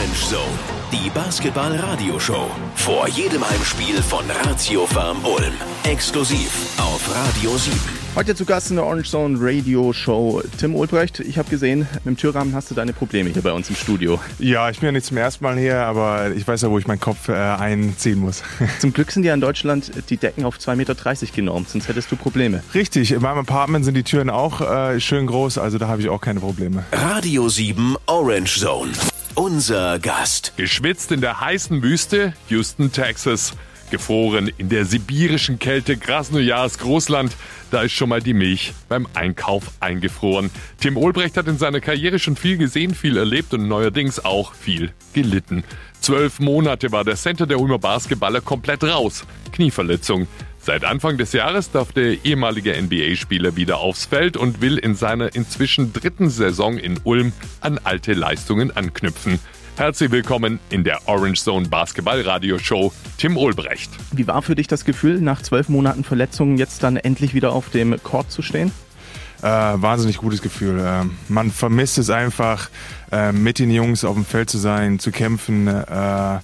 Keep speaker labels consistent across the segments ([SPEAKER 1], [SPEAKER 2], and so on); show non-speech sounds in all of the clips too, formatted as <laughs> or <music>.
[SPEAKER 1] Orange Zone, die Basketball-Radioshow. Vor jedem Heimspiel von Ratio Farm Ulm. Exklusiv auf Radio 7.
[SPEAKER 2] Heute zu Gast in der Orange Zone Radio Show Tim Olbrecht. Ich habe gesehen, mit dem Türrahmen hast du deine Probleme hier bei uns im Studio.
[SPEAKER 3] Ja, ich bin ja nicht zum ersten Mal hier, aber ich weiß ja, wo ich meinen Kopf äh, einziehen muss. <laughs>
[SPEAKER 2] Zum Glück sind ja in Deutschland die Decken auf 2,30 Meter genormt, sonst hättest du Probleme.
[SPEAKER 3] Richtig, in meinem Apartment sind die Türen auch äh, schön groß, also da habe ich auch keine Probleme.
[SPEAKER 1] Radio 7 Orange Zone. Unser Gast.
[SPEAKER 4] Geschwitzt in der heißen Wüste Houston, Texas. Gefroren in der sibirischen Kälte Krasnojarsk, Russland. Da ist schon mal die Milch beim Einkauf eingefroren. Tim Olbrecht hat in seiner Karriere schon viel gesehen, viel erlebt und neuerdings auch viel gelitten. Zwölf Monate war der Center der Ulmer Basketballer komplett raus. Knieverletzung. Seit Anfang des Jahres darf der ehemalige NBA-Spieler wieder aufs Feld und will in seiner inzwischen dritten Saison in Ulm an alte Leistungen anknüpfen. Herzlich willkommen in der Orange Zone Basketball Radio Show, Tim Olbrecht.
[SPEAKER 2] Wie war für dich das Gefühl, nach zwölf Monaten Verletzungen jetzt dann endlich wieder auf dem Court zu stehen?
[SPEAKER 3] Äh, wahnsinnig gutes Gefühl. Äh, man vermisst es einfach, äh, mit den Jungs auf dem Feld zu sein, zu kämpfen, äh,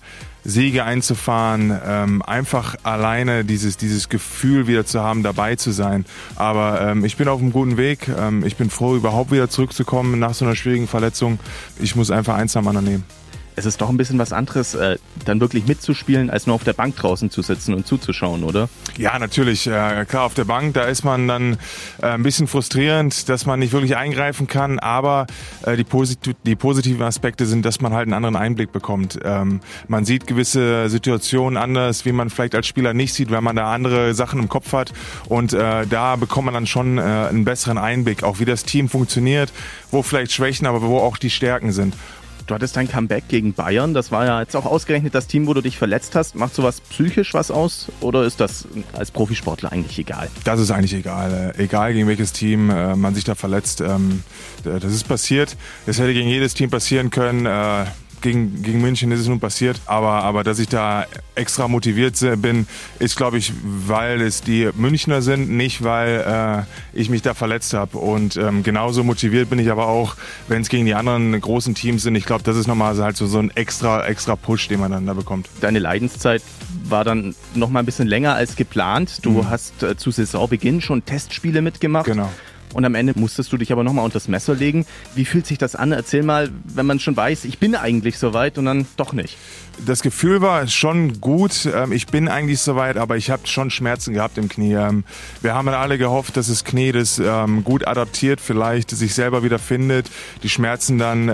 [SPEAKER 3] Siege einzufahren, ähm, einfach alleine dieses, dieses Gefühl wieder zu haben, dabei zu sein. Aber ähm, ich bin auf einem guten Weg. Ähm, ich bin froh, überhaupt wieder zurückzukommen nach so einer schwierigen Verletzung. Ich muss einfach eins am anderen nehmen
[SPEAKER 2] es ist doch ein bisschen was anderes, äh, dann wirklich mitzuspielen, als nur auf der Bank draußen zu sitzen und zuzuschauen, oder?
[SPEAKER 3] Ja, natürlich. Äh, klar, auf der Bank, da ist man dann äh, ein bisschen frustrierend, dass man nicht wirklich eingreifen kann, aber äh, die, posit die positiven Aspekte sind, dass man halt einen anderen Einblick bekommt. Ähm, man sieht gewisse Situationen anders, wie man vielleicht als Spieler nicht sieht, weil man da andere Sachen im Kopf hat und äh, da bekommt man dann schon äh, einen besseren Einblick, auch wie das Team funktioniert, wo vielleicht Schwächen, aber wo auch die Stärken sind.
[SPEAKER 2] Du hattest dein Comeback gegen Bayern. Das war ja jetzt auch ausgerechnet das Team, wo du dich verletzt hast. Macht sowas psychisch was aus oder ist das als Profisportler eigentlich egal?
[SPEAKER 3] Das ist eigentlich egal. Äh, egal gegen welches Team äh, man sich da verletzt. Ähm, das ist passiert. Das hätte gegen jedes Team passieren können. Gegen, gegen München ist es nun passiert, aber, aber dass ich da extra motiviert bin, ist, glaube ich, weil es die Münchner sind, nicht weil äh, ich mich da verletzt habe. Und ähm, genauso motiviert bin ich aber auch, wenn es gegen die anderen großen Teams sind. Ich glaube, das ist nochmal halt so, so ein extra, extra Push, den man dann da bekommt.
[SPEAKER 2] Deine Leidenszeit war dann noch mal ein bisschen länger als geplant. Du mhm. hast äh, zu Saisonbeginn schon Testspiele mitgemacht.
[SPEAKER 3] Genau.
[SPEAKER 2] Und am Ende musstest du dich aber nochmal unter das Messer legen. Wie fühlt sich das an? Erzähl mal, wenn man schon weiß, ich bin eigentlich soweit und dann doch nicht
[SPEAKER 3] das Gefühl war schon gut. Ähm, ich bin eigentlich soweit, aber ich habe schon Schmerzen gehabt im Knie. Ähm, wir haben alle gehofft, dass das Knie das ähm, gut adaptiert, vielleicht sich selber wieder findet, die Schmerzen dann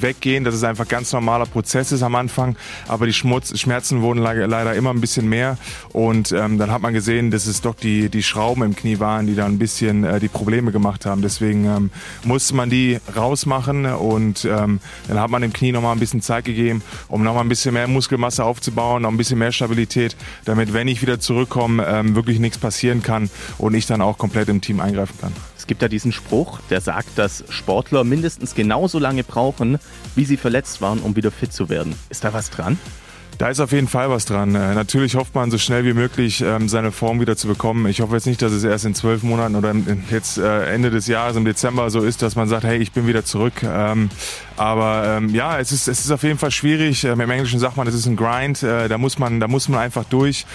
[SPEAKER 3] weggehen, dass es einfach ganz normaler Prozess ist am Anfang. Aber die Schmerzen wurden leider immer ein bisschen mehr und dann hat man gesehen, dass es doch die, die Schrauben im Knie waren, die da ein bisschen äh, die Probleme gemacht haben. Deswegen musste man die rausmachen und dann hat man dem Knie nochmal ein bisschen Zeit gegeben, um nochmal ein bisschen mehr mehr Muskelmasse aufzubauen, noch ein bisschen mehr Stabilität, damit, wenn ich wieder zurückkomme, ähm, wirklich nichts passieren kann und ich dann auch komplett im Team eingreifen kann.
[SPEAKER 2] Es gibt ja diesen Spruch, der sagt, dass Sportler mindestens genauso lange brauchen, wie sie verletzt waren, um wieder fit zu werden. Ist da was dran?
[SPEAKER 3] Da ist auf jeden Fall was dran. Äh, natürlich hofft man so schnell wie möglich ähm, seine Form wieder zu bekommen. Ich hoffe jetzt nicht, dass es erst in zwölf Monaten oder jetzt äh, Ende des Jahres im Dezember so ist, dass man sagt, hey, ich bin wieder zurück. Ähm, aber ähm, ja, es ist, es ist auf jeden Fall schwierig. Im Englischen sagt man, es ist ein Grind. Äh, da muss man, da muss man einfach durch.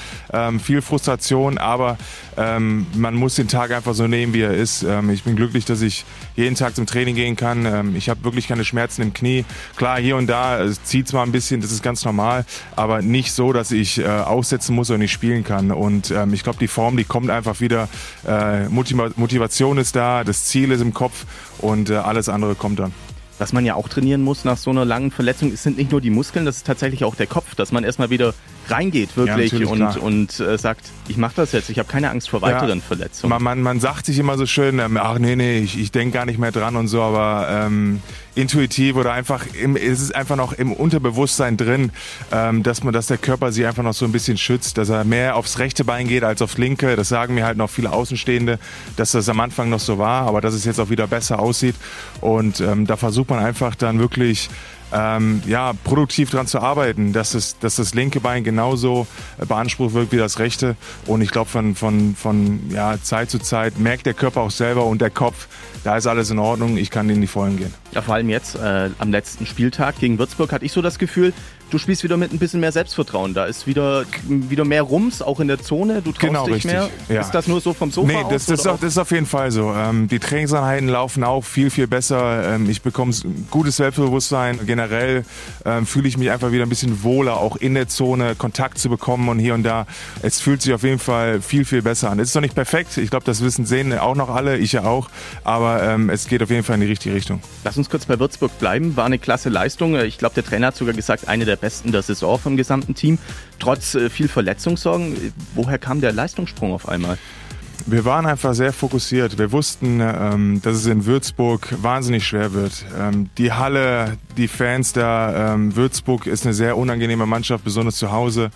[SPEAKER 3] Viel Frustration, aber man muss den Tag einfach so nehmen, wie er ist. Ich bin glücklich, dass ich jeden Tag zum Training gehen kann. Ich habe wirklich keine Schmerzen im Knie. Klar, hier und da zieht es mal ein bisschen, das ist ganz normal aber nicht so, dass ich äh, aussetzen muss und nicht spielen kann. Und ähm, ich glaube, die Form, die kommt einfach wieder. Äh, Motivation ist da, das Ziel ist im Kopf und äh, alles andere kommt dann.
[SPEAKER 2] Was man ja auch trainieren muss nach so einer langen Verletzung, sind nicht nur die Muskeln, das ist tatsächlich auch der Kopf, dass man erstmal wieder reingeht wirklich ja, und, und äh, sagt, ich mache das jetzt, ich habe keine Angst vor weiteren ja, Verletzungen.
[SPEAKER 3] Man, man, man sagt sich immer so schön, ähm, ach nee, nee, ich, ich denke gar nicht mehr dran und so, aber ähm, intuitiv oder einfach, im, es ist einfach noch im Unterbewusstsein drin, ähm, dass man, dass der Körper sich einfach noch so ein bisschen schützt, dass er mehr aufs rechte Bein geht als aufs linke. Das sagen mir halt noch viele Außenstehende, dass das am Anfang noch so war, aber dass es jetzt auch wieder besser aussieht. Und ähm, da versucht man einfach dann wirklich ähm, ja, produktiv daran zu arbeiten, dass, es, dass das linke Bein genauso beansprucht wird wie das rechte. Und ich glaube, von, von, von ja, Zeit zu Zeit merkt der Körper auch selber und der Kopf, da ist alles in Ordnung, ich kann in die Vollen gehen.
[SPEAKER 2] Ja, vor allem jetzt äh, am letzten Spieltag gegen Würzburg hatte ich so das Gefühl, du spielst wieder mit ein bisschen mehr Selbstvertrauen. Da ist wieder, wieder mehr Rums, auch in der Zone. Du traust
[SPEAKER 3] genau,
[SPEAKER 2] dich
[SPEAKER 3] richtig.
[SPEAKER 2] mehr.
[SPEAKER 3] Ja.
[SPEAKER 2] Ist das nur so vom Sofa
[SPEAKER 3] Nee,
[SPEAKER 2] aus?
[SPEAKER 3] das, das, ist, auch, das ist auf jeden Fall so. Ähm, die Trainingseinheiten laufen auch viel, viel besser. Ähm, ich bekomme gutes Selbstbewusstsein. Generell ähm, fühle ich mich einfach wieder ein bisschen wohler, auch in der Zone Kontakt zu bekommen und hier und da. Es fühlt sich auf jeden Fall viel, viel besser an. Es ist noch nicht perfekt. Ich glaube, das wissen, sehen auch noch alle. Ich ja auch. Aber ähm, es geht auf jeden Fall in die richtige Richtung.
[SPEAKER 2] Lass uns kurz bei Würzburg bleiben. War eine klasse Leistung. Ich glaube, der Trainer hat sogar gesagt, eine der besten der Saison vom gesamten Team. Trotz äh, viel Verletzungssorgen. Äh, Woher kam der Leistungssprung auf einmal?
[SPEAKER 3] Wir waren einfach sehr fokussiert. Wir wussten, ähm, dass es in Würzburg wahnsinnig schwer wird. Ähm, die Halle, die Fans da, ähm, Würzburg ist eine sehr unangenehme Mannschaft, besonders zu Hause.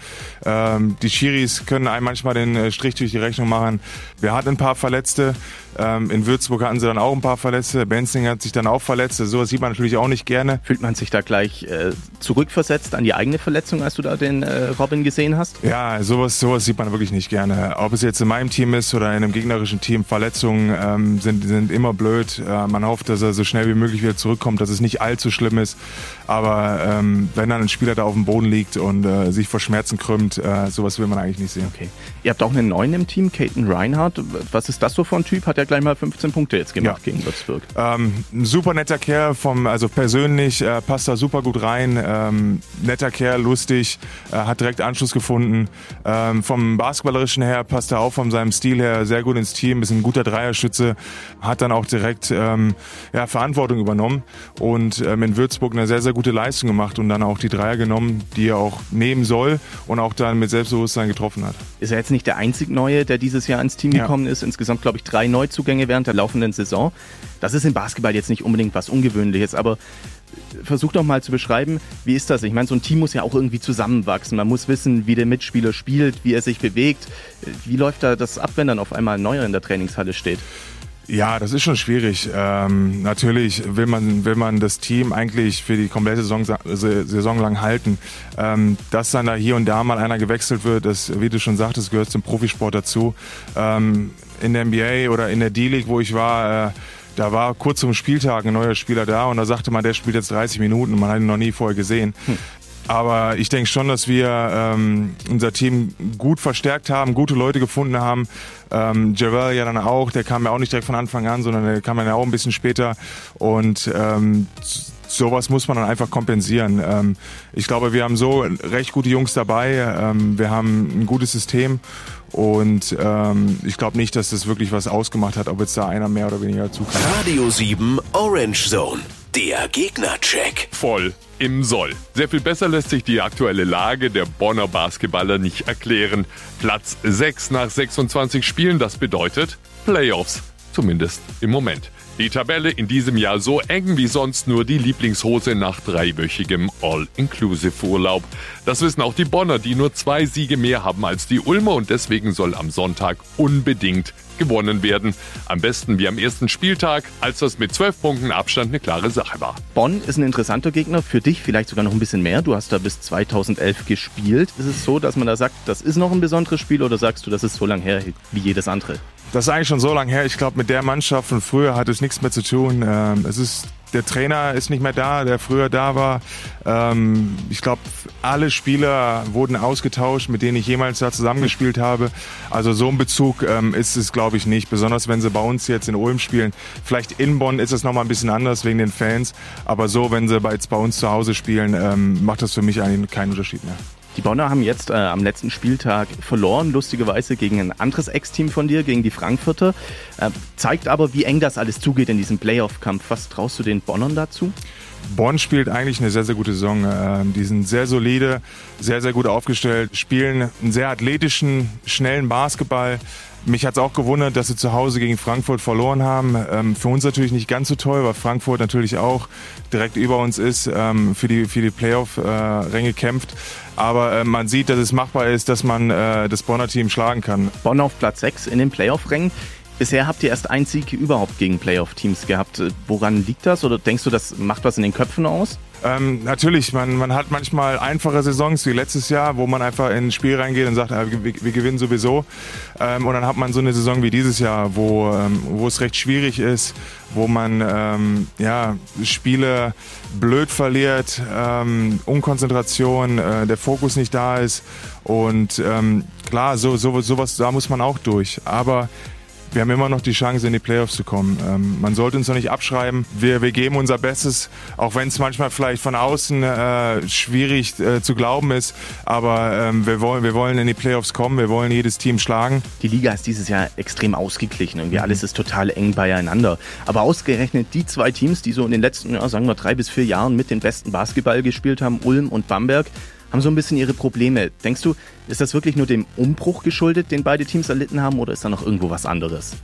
[SPEAKER 3] Die Schiris können einem manchmal den äh, Strich durch die Rechnung machen. Wir hatten ein paar Verletzte. Ähm, in Würzburg hatten sie dann auch ein paar Verletzte. Benzing hat sich dann auch verletzt. So sieht man natürlich auch nicht gerne.
[SPEAKER 2] Fühlt man sich da gleich äh, zurückversetzt an die eigene Verletzung, als du da den äh, Robin gesehen hast?
[SPEAKER 3] Ja, sowas, sowas sieht man wirklich nicht gerne. Ob es jetzt in meinem Team ist oder in einem gegnerischen Team, Verletzungen ähm, sind, sind immer blöd. Äh, man hofft, dass er so schnell wie möglich wieder zurückkommt, dass es nicht allzu schlimm ist. Aber ähm, wenn dann ein Spieler da auf dem Boden liegt und äh, sich vor Schmerzen krümmt, äh, sowas will man eigentlich nicht sehen.
[SPEAKER 2] Okay. Ihr habt auch einen neuen im Team, Caden Reinhardt. Was ist das so für ein Typ? Hat er gleich mal 15 Punkte jetzt gemacht
[SPEAKER 3] Ja.
[SPEAKER 2] gegen Würzburg.
[SPEAKER 3] Ähm, ein super netter Kerl, vom, also persönlich äh, passt da super gut rein. Ähm, netter Kerl, lustig, äh, hat direkt Anschluss gefunden. Ähm, vom Basketballerischen her passt er auch von seinem Stil her sehr gut ins Team, ist ein guter Dreierschütze, hat dann auch direkt ähm, ja, Verantwortung übernommen und ähm, in Würzburg eine sehr, sehr gute Leistung gemacht und dann auch die Dreier genommen, die er auch nehmen soll und auch dann mit Selbstbewusstsein getroffen hat.
[SPEAKER 2] Ist er jetzt nicht der einzig Neue, der dieses Jahr ins Team
[SPEAKER 3] Ja.
[SPEAKER 2] gekommen ist? Insgesamt, glaube ich, drei Neuzugänge während der laufenden Saison. Das ist im Basketball jetzt nicht unbedingt was Ungewöhnliches, aber versuch doch mal zu beschreiben, wie ist das? Ich meine, so ein Team muss ja auch irgendwie zusammenwachsen. Man muss wissen, wie der Mitspieler spielt, wie er sich bewegt. Wie läuft da das ab, wenn dann auf einmal ein Neuer in der Trainingshalle steht?
[SPEAKER 3] Ja, das ist schon schwierig. Ähm, natürlich will man, will man das Team eigentlich für die komplette Saison, Saison lang halten. Ähm, dass dann da hier und da mal einer gewechselt wird, das, wie du schon sagtest, gehört zum Profisport dazu. Ähm, in der NBA oder in der D-League, wo ich war, äh, da war kurz zum Spieltag ein neuer Spieler da und da sagte man, der spielt jetzt 30 Minuten und man hat ihn noch nie vorher gesehen. Aber ich denke schon, dass wir ähm, unser Team gut verstärkt haben, gute Leute gefunden haben. Ähm, Javel ja dann auch, der kam ja auch nicht direkt von Anfang an, sondern der kam dann ja auch ein bisschen später. Und ähm, sowas muss man dann einfach kompensieren. Ähm, ich glaube, wir haben so recht gute Jungs dabei. Ähm, wir haben ein gutes System. Und ähm, ich glaube nicht, dass das wirklich was ausgemacht hat, ob jetzt da einer mehr oder weniger dazu kam.
[SPEAKER 1] Radio 7 Orange Zone. Der Gegnercheck.
[SPEAKER 4] voll im Soll. Sehr viel besser lässt sich die aktuelle Lage der Bonner Basketballer nicht erklären. Platz 6 nach 26 Spielen, das bedeutet Playoffs. Zumindest im Moment. Die Tabelle in diesem Jahr so eng wie sonst nur die Lieblingshose nach dreiwöchigem All-Inclusive-Urlaub. Das wissen auch die Bonner, die nur zwei Siege mehr haben als die Ulmer und deswegen soll am Sonntag unbedingt gewonnen werden. Am besten wie am ersten Spieltag, als das mit zwölf Punkten Abstand eine klare Sache war.
[SPEAKER 2] Bonn ist ein interessanter Gegner, für dich vielleicht sogar noch ein bisschen mehr. Du hast da bis 2011 gespielt. Ist es so, dass man da sagt, das ist noch ein besonderes Spiel oder sagst du, das ist so lang her wie jedes andere?
[SPEAKER 3] Das ist eigentlich schon so lange her. Ich glaube, mit der Mannschaft von früher hat es nichts mehr zu tun. Ähm, es ist der Trainer ist nicht mehr da, der früher da war. Ähm, ich glaube, alle Spieler wurden ausgetauscht, mit denen ich jemals da zusammengespielt habe. Also so ein Bezug ähm, ist es, glaube ich, nicht. Besonders wenn sie bei uns jetzt in Ulm spielen. Vielleicht in Bonn ist es nochmal ein bisschen anders wegen den Fans. Aber so, wenn sie jetzt bei uns zu Hause spielen, ähm, macht das für mich eigentlich keinen Unterschied mehr.
[SPEAKER 2] Die Bonner haben jetzt äh, am letzten Spieltag verloren, lustigerweise gegen ein anderes Ex-Team von dir, gegen die Frankfurter. Äh, zeigt aber, wie eng das alles zugeht in diesem Playoff-Kampf. Was traust du den Bonnern dazu?
[SPEAKER 3] Bonn spielt eigentlich eine sehr, sehr gute Saison. Ähm, Die sind sehr solide, sehr, sehr gut aufgestellt, spielen einen sehr athletischen, schnellen Basketball. Mich hat es auch gewundert, dass sie zu Hause gegen Frankfurt verloren haben. Ähm, Für uns natürlich nicht ganz so toll, weil Frankfurt natürlich auch direkt über uns ist, ähm, für die, für die Playoff-Ränge kämpft. Aber äh, man sieht, dass es machbar ist, dass man äh, das Bonner Team schlagen kann.
[SPEAKER 2] Bonn auf Platz 6 in den Playoff-Rängen. Bisher habt ihr erst einen Sieg überhaupt gegen Playoff-Teams gehabt. Woran liegt das? Oder denkst du, das macht was in den Köpfen aus?
[SPEAKER 3] Ähm, natürlich, man, man hat manchmal einfache Saisons wie letztes Jahr, wo man einfach in ein Spiel reingeht und sagt, äh, wir, wir, gewinnen sowieso. Ähm, und dann hat man so eine Saison wie dieses Jahr, wo, ähm, wo es recht schwierig ist, wo man ähm, ja, Spiele blöd verliert, ähm, Unkonzentration, äh, der Fokus nicht da ist. Und ähm, klar, so, so, sowas, da muss man auch durch. Aber wir haben immer noch die Chance, in die Playoffs zu kommen. Ähm, man sollte uns noch nicht abschreiben. Wir, wir geben unser Bestes, auch wenn es manchmal vielleicht von außen äh, schwierig äh, zu glauben ist. Aber ähm, wir, wollen, wir wollen in die Playoffs kommen, wir wollen jedes Team schlagen.
[SPEAKER 2] Die Liga ist dieses Jahr extrem ausgeglichen. Irgendwie mhm. alles ist total eng beieinander. Aber ausgerechnet die zwei Teams, die so in den letzten, ja, sagen wir, drei bis vier Jahren mit den besten Basketball gespielt haben, Ulm und Bamberg, haben so ein bisschen ihre Probleme. Denkst du, ist das wirklich nur dem Umbruch geschuldet, den beide Teams erlitten haben, oder ist da noch irgendwo was anderes?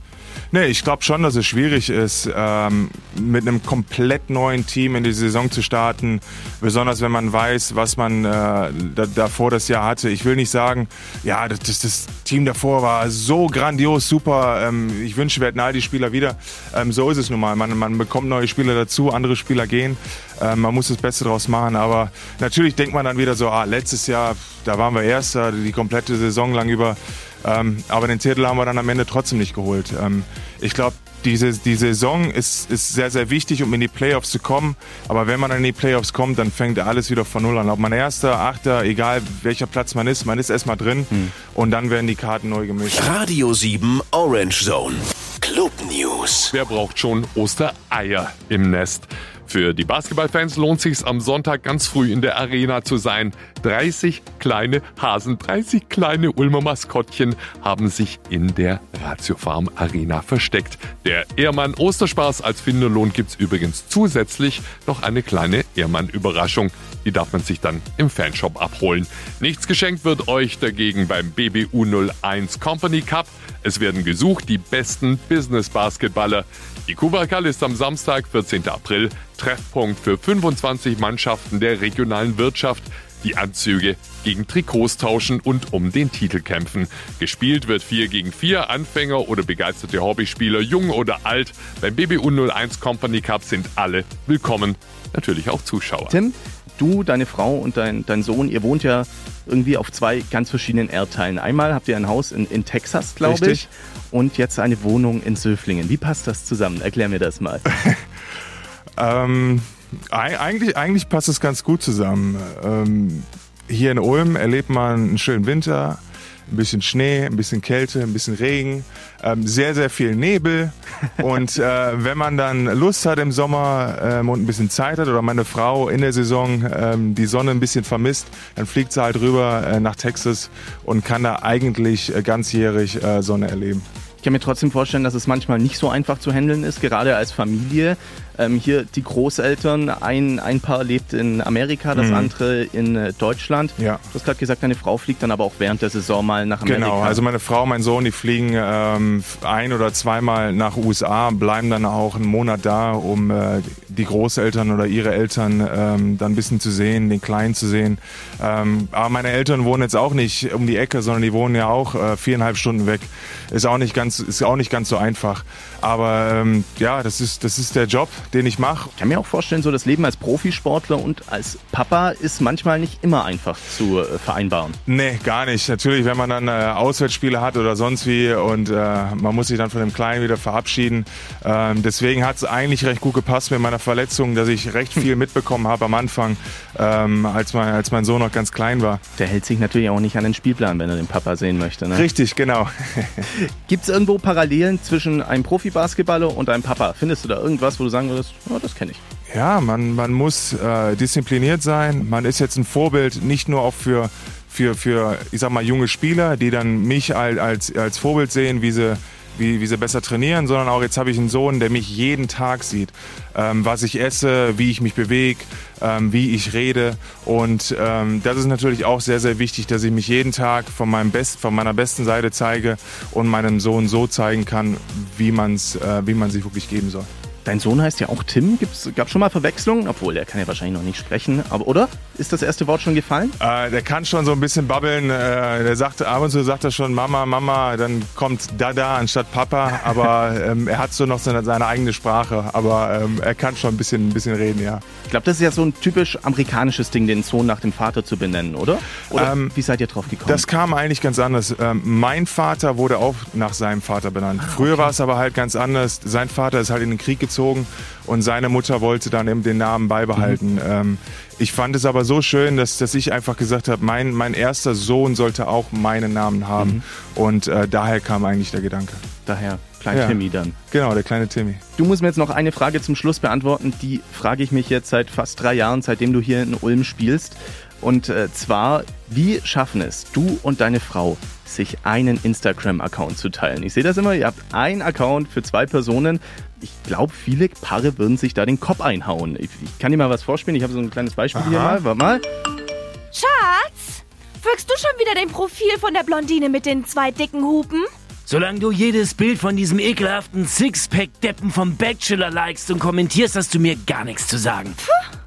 [SPEAKER 3] Nee, ich glaube schon, dass es schwierig ist, ähm, mit einem komplett neuen Team in die Saison zu starten. Besonders wenn man weiß, was man äh, davor das Jahr hatte. Ich will nicht sagen, ja, das, das, das Team davor war so grandios, super. Ähm, ich wünsche, wir hätten all die Spieler wieder. Ähm, so ist es nun mal. Man, man bekommt neue Spieler dazu, andere Spieler gehen. Ähm, man muss das Beste draus machen. Aber natürlich denkt man dann wieder so, ah, letztes Jahr, da waren wir Erster, die komplette Saison lang über. Ähm, aber den Titel haben wir dann am Ende trotzdem nicht geholt. Ähm, ich glaube, diese, die Saison ist, ist sehr, sehr wichtig, um in die Playoffs zu kommen. Aber wenn man in die Playoffs kommt, dann fängt alles wieder von Null an. Ob man Erster, Achter, egal welcher Platz man ist, man ist erstmal drin hm. und dann werden die Karten neu gemischt.
[SPEAKER 1] Radio 7 Orange Zone. Club News.
[SPEAKER 4] Wer braucht schon Ostereier im Nest? Für die Basketballfans lohnt sich am Sonntag ganz früh in der Arena zu sein. 30 kleine Hasen, 30 kleine Ulmer Maskottchen haben sich in der Ratio Farm Arena versteckt. Der Ehrmann Osterspaß als Finderlohn gibt's übrigens zusätzlich noch eine kleine Ehrmann-Überraschung. Die darf man sich dann im Fanshop abholen. Nichts geschenkt wird euch dagegen beim BBU 01 Company Cup. Es werden gesucht die besten Business-Basketballer. Die Kubakal ist am Samstag, 14. April, Treffpunkt für 25 Mannschaften der regionalen Wirtschaft, die Anzüge gegen Trikots tauschen und um den Titel kämpfen. Gespielt wird 4 gegen 4, Anfänger oder begeisterte Hobbyspieler, jung oder alt. Beim BBU 01 Company Cup sind alle willkommen, natürlich auch Zuschauer.
[SPEAKER 2] Tim, du, deine Frau und dein, dein Sohn, ihr wohnt ja irgendwie auf zwei ganz verschiedenen Erdteilen. Einmal habt ihr ein Haus in, in Texas, glaube ich, und jetzt eine Wohnung in Söflingen. Wie passt das zusammen? Erklär mir das mal. <laughs> <laughs>
[SPEAKER 3] ähm, eigentlich, eigentlich passt es ganz gut zusammen. Ähm, hier in Ulm erlebt man einen schönen Winter ein bisschen Schnee, ein bisschen Kälte, ein bisschen Regen, ähm, sehr, sehr viel Nebel. <laughs> Und äh, wenn man dann Lust hat im Sommer ähm, und ein bisschen Zeit hat oder meine Frau in der Saison ähm, die Sonne ein bisschen vermisst, dann fliegt sie halt rüber äh, nach Texas und kann da eigentlich äh, ganzjährig äh, Sonne erleben.
[SPEAKER 2] Ich kann mir trotzdem vorstellen, dass es manchmal nicht so einfach zu handeln ist, gerade als Familie. Ähm, hier die Großeltern, ein, ein Paar lebt in Amerika, das mhm. andere in äh, Deutschland. Ja. Du hast gerade gesagt, deine Frau fliegt dann aber auch während der Saison mal nach Amerika.
[SPEAKER 3] Genau, also meine Frau mein Sohn, die fliegen ähm, ein oder zweimal nach USA, bleiben dann auch einen Monat da, um äh, die Großeltern oder ihre Eltern ähm, dann ein bisschen zu sehen, den Kleinen zu sehen. Ähm, aber meine Eltern wohnen jetzt auch nicht um die Ecke, sondern die wohnen ja auch äh, viereinhalb Stunden weg. Ist auch nicht ganz, ist auch nicht ganz so einfach. Aber ähm, ja, das ist, das ist der Job, den ich mache.
[SPEAKER 2] Ich kann mir auch vorstellen, so das Leben als Profisportler und als Papa ist manchmal nicht immer einfach zu äh, vereinbaren.
[SPEAKER 3] Nee, gar nicht. Natürlich, wenn man dann äh, Auswärtsspiele hat oder sonst wie und äh, man muss sich dann von dem Kleinen wieder verabschieden. Ähm, deswegen hat es eigentlich recht gut gepasst mit meiner Verletzung, dass ich recht <laughs> viel mitbekommen habe am Anfang, ähm, als, mein, als mein Sohn noch ganz klein war.
[SPEAKER 2] Der hält sich natürlich auch nicht an den Spielplan, wenn er den Papa sehen möchte. Ne?
[SPEAKER 3] Richtig, genau.
[SPEAKER 2] Gibt es irgendwo Parallelen zwischen einem Profibasketballer und einem Papa? Findest du da irgendwas, wo du sagen würdest, oh, das kenne ich?
[SPEAKER 3] Ja, man, man muss äh, diszipliniert sein. Man ist jetzt ein Vorbild nicht nur auch für, für, für ich sag mal, junge Spieler, die dann mich als, als, als Vorbild sehen, wie sie wie, wie sie besser trainieren, sondern auch jetzt habe ich einen Sohn, der mich jeden Tag sieht, ähm, was ich esse, wie ich mich bewege, ähm, wie ich rede. Und ähm, das ist natürlich auch sehr, sehr wichtig, dass ich mich jeden Tag von, meinem Best, von meiner besten Seite zeige und meinem Sohn so zeigen kann, wie, man's, äh, wie man sich wirklich geben soll.
[SPEAKER 2] Dein Sohn heißt ja auch Tim. Gab es schon mal Verwechslungen? Obwohl, der kann ja wahrscheinlich noch nicht sprechen. Aber oder? Ist das erste Wort schon gefallen?
[SPEAKER 3] Äh, der kann schon so ein bisschen babbeln. Äh, der sagt ab und zu sagt er schon Mama, Mama. Dann kommt Dada anstatt Papa. Aber <laughs> ähm, er hat so noch seine, seine eigene Sprache. Aber ähm, er kann schon ein bisschen, ein bisschen reden, ja.
[SPEAKER 2] Ich glaube, das ist ja so ein typisch amerikanisches Ding, den Sohn nach dem Vater zu benennen, oder? Oder ähm, wie seid ihr drauf gekommen?
[SPEAKER 3] Das kam eigentlich ganz anders. Ähm, mein Vater wurde auch nach seinem Vater benannt. Ah, Früher okay. war es aber halt ganz anders. Sein Vater ist halt in den Krieg gezogen und seine Mutter wollte dann eben den Namen beibehalten. Mhm. Ähm, ich fand es aber so schön, dass, dass ich einfach gesagt habe, mein, mein erster Sohn sollte auch meinen Namen haben. Mhm. Und äh, daher kam eigentlich der Gedanke.
[SPEAKER 2] Daher, klein ja. Timmy dann.
[SPEAKER 3] Genau, der kleine Timmy.
[SPEAKER 2] Du musst mir jetzt noch eine Frage zum Schluss beantworten. Die frage ich mich jetzt seit fast drei Jahren, seitdem du hier in Ulm spielst. Und äh, zwar, wie schaffen es du und deine Frau, sich einen Instagram-Account zu teilen? Ich sehe das immer, ihr habt einen Account für zwei Personen. Ich glaube, viele Paare würden sich da den Kopf einhauen. Ich, ich kann dir mal was vorspielen. Ich habe so ein kleines Beispiel Aha. hier mal. Warte mal.
[SPEAKER 5] Schatz, wirkst du schon wieder dein Profil von der Blondine mit den zwei dicken Hupen?
[SPEAKER 6] Solange du jedes Bild von diesem ekelhaften Sixpack-Deppen vom Bachelor likest und kommentierst, hast du mir gar nichts zu sagen. Puh.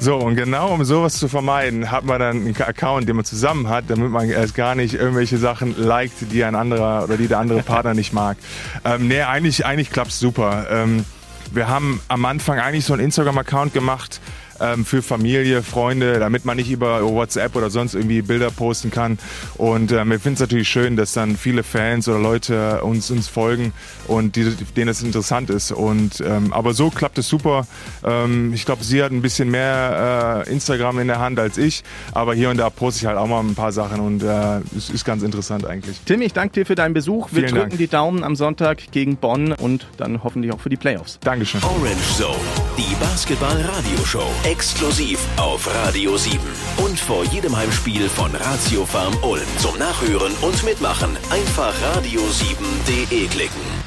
[SPEAKER 3] So, und genau um sowas zu vermeiden, hat man dann einen Account, den man zusammen hat, damit man erst gar nicht irgendwelche Sachen liked, die ein anderer oder die der andere Partner nicht mag. Ähm, nee, eigentlich, eigentlich klappt's super. Ähm, wir haben am Anfang eigentlich so einen Instagram-Account gemacht, ähm, für Familie, Freunde, damit man nicht über WhatsApp oder sonst irgendwie Bilder posten kann. Und ähm, wir finden es natürlich schön, dass dann viele Fans oder Leute uns, uns folgen und die, denen es interessant ist. Und ähm, aber so klappt es super. Ähm, ich glaube, sie hat ein bisschen mehr äh, Instagram in der Hand als ich, aber hier und da poste ich halt auch mal ein paar Sachen und äh, es ist ganz interessant eigentlich.
[SPEAKER 2] Tim, ich danke dir für deinen Besuch. Wir Vielen drücken Dank. die Daumen am Sonntag gegen Bonn und dann hoffentlich auch für die Playoffs.
[SPEAKER 3] Dankeschön.
[SPEAKER 1] Orange Zone, die Basketball-Radioshow. Exklusiv auf Radio 7. Und vor jedem Heimspiel von Ratio Farm Ulm. Zum Nachhören und Mitmachen einfach radio7.de klicken.